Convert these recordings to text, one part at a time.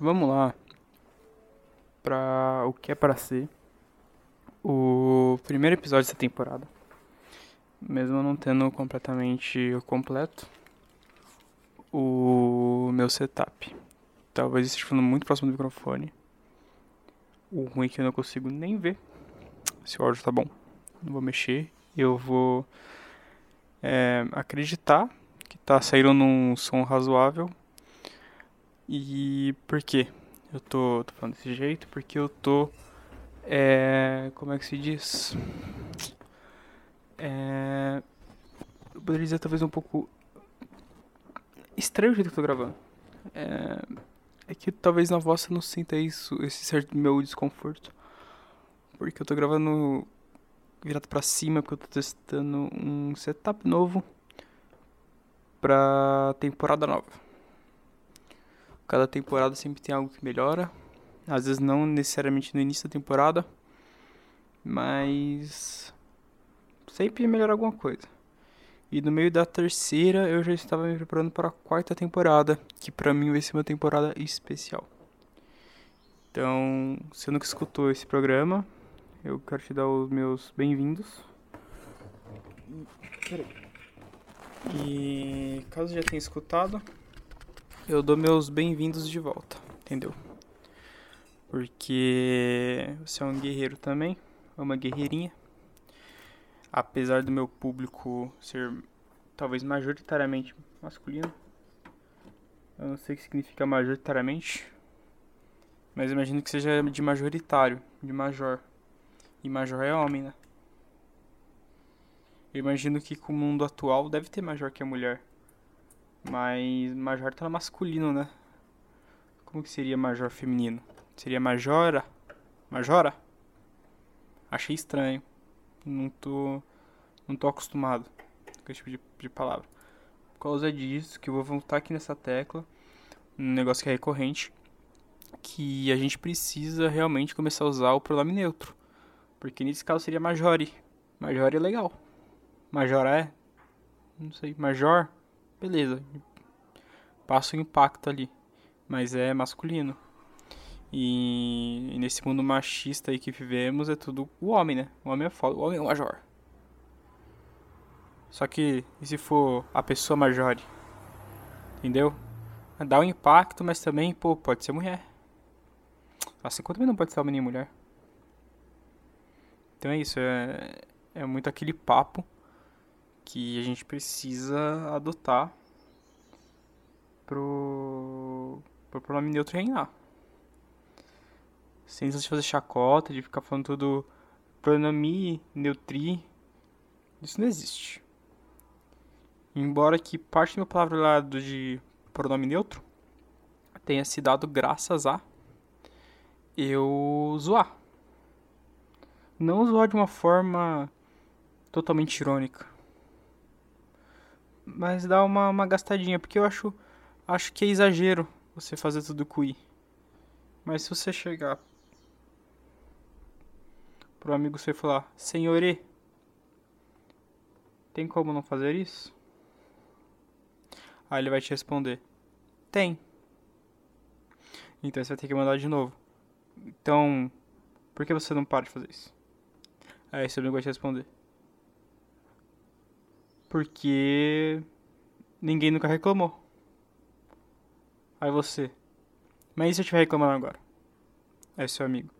Vamos lá. Pra o que é para ser o primeiro episódio dessa temporada. Mesmo não tendo completamente completo o meu setup. Talvez esteja falando muito próximo do microfone. O ruim é que eu não consigo nem ver se o áudio tá bom. Não vou mexer. Eu vou é, acreditar que tá saindo num som razoável. E por quê? Eu tô, tô falando desse jeito? Porque eu tô. É, como é que se diz? É, eu poderia dizer talvez um pouco estranho o jeito que eu tô gravando. É, é que talvez na voz você não sinta isso, esse certo meu desconforto. Porque eu tô gravando virado pra cima, porque eu tô testando um setup novo pra temporada nova. Cada temporada sempre tem algo que melhora. Às vezes não necessariamente no início da temporada, mas sempre melhora alguma coisa. E no meio da terceira eu já estava me preparando para a quarta temporada, que para mim vai ser uma temporada especial. Então, você nunca escutou esse programa, eu quero te dar os meus bem-vindos. E caso já tenha escutado, eu dou meus bem-vindos de volta, entendeu? Porque você é um guerreiro também, é uma guerreirinha. Apesar do meu público ser talvez majoritariamente masculino. Eu não sei o que significa majoritariamente. Mas imagino que seja de majoritário, de major. E major é homem, né? Eu imagino que com o mundo atual deve ter major que a mulher. Mas major tá masculino, né? Como que seria major feminino? Seria majora? Majora? Achei estranho. Não tô. Não tô acostumado com esse tipo de, de palavra. Por causa disso, que eu vou voltar aqui nessa tecla. Um negócio que é recorrente. Que a gente precisa realmente começar a usar o pronome neutro. Porque nesse caso seria majore. Majore é legal. Major é. Não sei. Major. Beleza. Passa o impacto ali. Mas é masculino. E, e nesse mundo machista aí que vivemos é tudo o homem, né? O homem é foda. O homem é o major. Só que e se for a pessoa major? Entendeu? Dá um impacto, mas também, pô, pode ser mulher. Assim como também não pode ser homem nem mulher. Então é isso, é, é muito aquele papo que a gente precisa adotar pro, pro pronome neutro reinar. Sem de fazer chacota, de ficar falando tudo pronome, neutri. Isso não existe. Embora que parte do meu palavra lá de pronome neutro tenha se dado graças a eu zoar. Não zoar de uma forma totalmente irônica. Mas dá uma, uma gastadinha, porque eu acho, acho que é exagero você fazer tudo com i. Mas se você chegar pro amigo você falar, senhore, tem como não fazer isso? Aí ele vai te responder: Tem. Então você vai ter que mandar de novo. Então, por que você não para de fazer isso? Aí seu amigo vai te responder: Porque ninguém nunca reclamou. Aí você: Mas e se eu estiver reclamando agora? Aí seu amigo: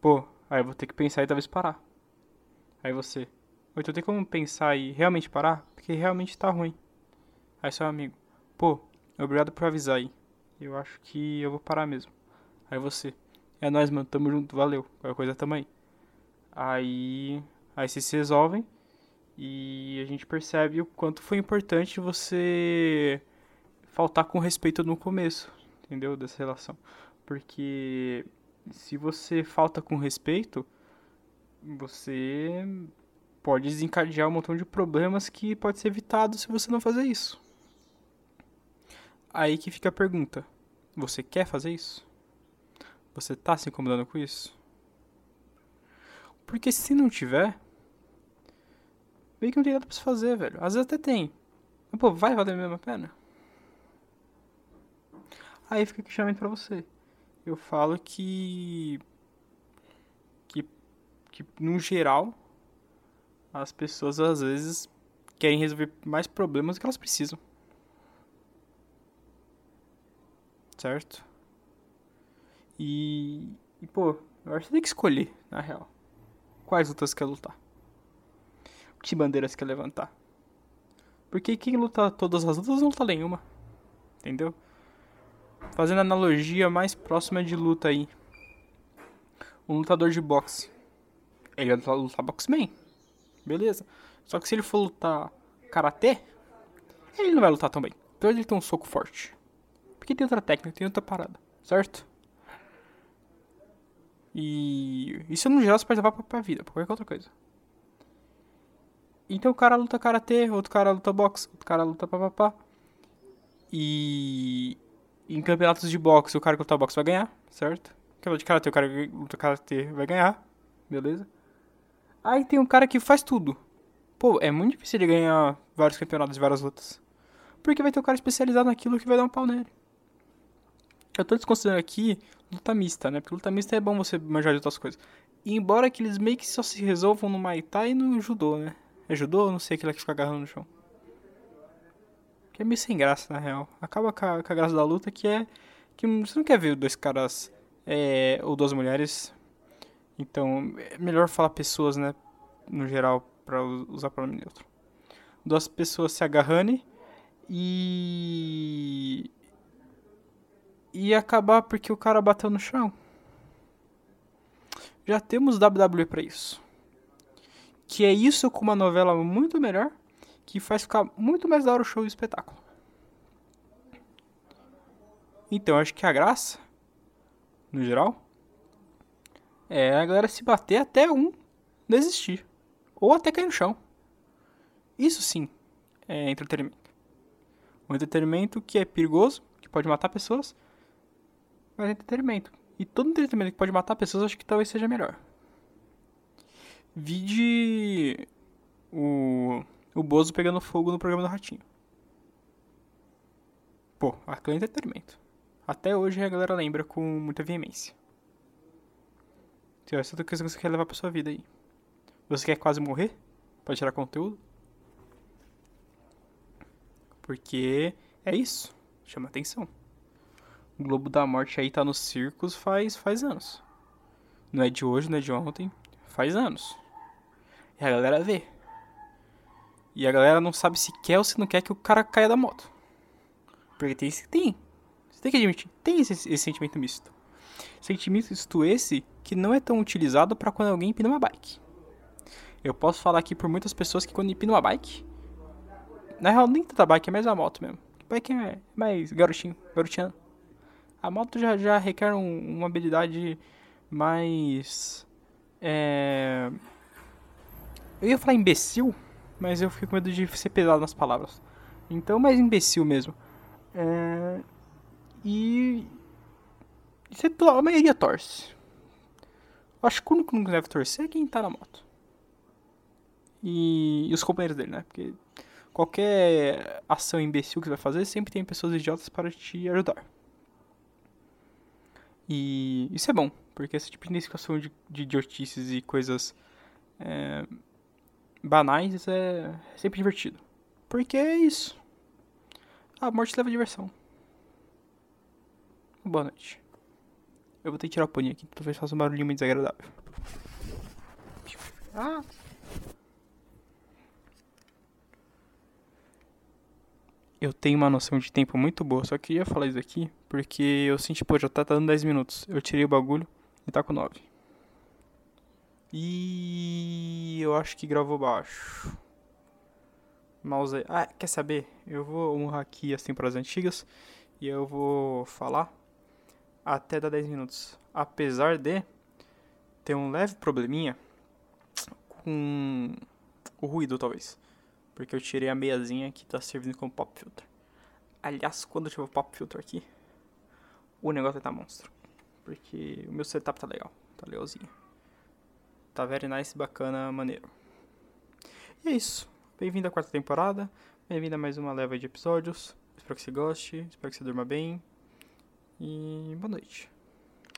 Pô, aí eu vou ter que pensar e talvez parar. Aí você: Ou então tem como pensar e realmente parar? Porque realmente tá ruim. Aí seu amigo, pô, obrigado por avisar aí. Eu acho que eu vou parar mesmo. Aí você, é nóis, mano, tamo junto, valeu. Qualquer coisa tamo aí. Aí, aí vocês se resolvem e a gente percebe o quanto foi importante você faltar com respeito no começo, entendeu? Dessa relação. Porque se você falta com respeito, você pode desencadear um montão de problemas que pode ser evitado se você não fazer isso. Aí que fica a pergunta: você quer fazer isso? Você tá se incomodando com isso? Porque se não tiver, meio que não tem nada pra se fazer, velho. Às vezes até tem. Mas, pô, vai valer a mesma pena? Aí fica o questionamento pra você. Eu falo que. Que. Que, no geral, as pessoas às vezes querem resolver mais problemas do que elas precisam. Certo? E. E, pô, eu acho que você tem que escolher, na real. Quais lutas você quer lutar? Que bandeiras você quer levantar? Porque quem luta todas as lutas não luta nenhuma. Entendeu? Fazendo analogia mais próxima de luta aí. Um lutador de boxe. Ele vai lutar boxman. Beleza. Só que se ele for lutar karatê, ele não vai lutar tão bem. Então ele tem um soco forte. Porque tem outra técnica, tem outra parada. Certo? E isso no geral você pode levar pra, pra vida, pra qualquer outra coisa. Então o cara luta karatê, outro cara luta boxe, outro cara luta papapá. E em campeonatos de boxe, o cara que luta boxe vai ganhar, certo? Campeonato de karatê, o cara que luta karatê vai ganhar, beleza? Aí tem um cara que faz tudo. Pô, é muito difícil ele ganhar vários campeonatos de várias lutas. Porque vai ter um cara especializado naquilo que vai dar um pau nele. Eu tô desconsiderando aqui luta mista, né? Porque luta mista é bom você manjar de outras coisas. E embora que eles meio que só se resolvam no Muay Thai e no Judô, né? Judô? Não sei aquele que fica agarrando no chão. Que é meio sem graça, na real. Acaba com a, com a graça da luta, que é... Que você não quer ver dois caras... É, ou duas mulheres. Então, é melhor falar pessoas, né? No geral, pra usar pronome neutro. Duas pessoas se agarrando e e acabar porque o cara bateu no chão. Já temos WWE para isso. Que é isso com uma novela muito melhor, que faz ficar muito mais da hora o show e o espetáculo. Então, acho que a graça, no geral, é a galera se bater até um desistir. Ou até cair no chão. Isso sim é entretenimento. Um entretenimento que é perigoso, que pode matar pessoas, mas é entretenimento. E todo entretenimento que pode matar pessoas, acho que talvez seja melhor. Vide o, o Bozo pegando fogo no programa do Ratinho. Pô, aquilo é entretenimento. Até hoje a galera lembra com muita veemência. Então, essa é outra coisa que você quer levar pra sua vida aí. Você quer quase morrer? Pra tirar conteúdo? Porque é isso. Chama atenção. O Globo da Morte aí tá nos circos faz, faz anos. Não é de hoje, não é de ontem. Faz anos. E a galera vê. E a galera não sabe se quer ou se não quer que o cara caia da moto. Porque tem esse. Tem. Você tem que admitir. Tem esse, esse sentimento misto. Sentimento misto esse que não é tão utilizado para quando alguém empina uma bike. Eu posso falar aqui por muitas pessoas que quando empina uma bike. Na real, nem tanta bike, é mais a moto mesmo. Bike é mais garotinho, garotinho. A moto já, já requer um, uma habilidade mais. É... Eu ia falar imbecil, mas eu fico com medo de ser pesado nas palavras. Então, mais imbecil mesmo. É... E. Você, a maioria torce. Acho que o único que não deve torcer é quem tá na moto. E, e os companheiros dele, né? Porque qualquer ação imbecil que você vai fazer, sempre tem pessoas idiotas para te ajudar. E isso é bom, porque esse tipo de identificação de, de idiotices e coisas é, banais é sempre divertido. Porque é isso. A morte leva a diversão. Boa noite. Eu vou ter que tirar o paninho aqui, talvez faça um barulhinho muito desagradável. Ah! eu tenho uma noção de tempo muito boa, só queria falar isso aqui porque eu senti, pô, já tá dando 10 minutos. Eu tirei o bagulho e tá com 9. E eu acho que gravou baixo. Mouse. Ah, quer saber? Eu vou honrar aqui as temporadas antigas e eu vou falar até dar 10 minutos. Apesar de ter um leve probleminha com o ruído, talvez. Porque eu tirei a meiazinha que tá servindo como pop filter. Aliás, quando eu tiver o pop filter aqui, o negócio vai tá monstro. Porque o meu setup tá legal, tá legalzinho. Tá very nice, bacana, maneiro. E é isso. Bem-vindo à quarta temporada. Bem-vindo a mais uma leva de episódios. Espero que você goste, espero que você durma bem. E boa noite.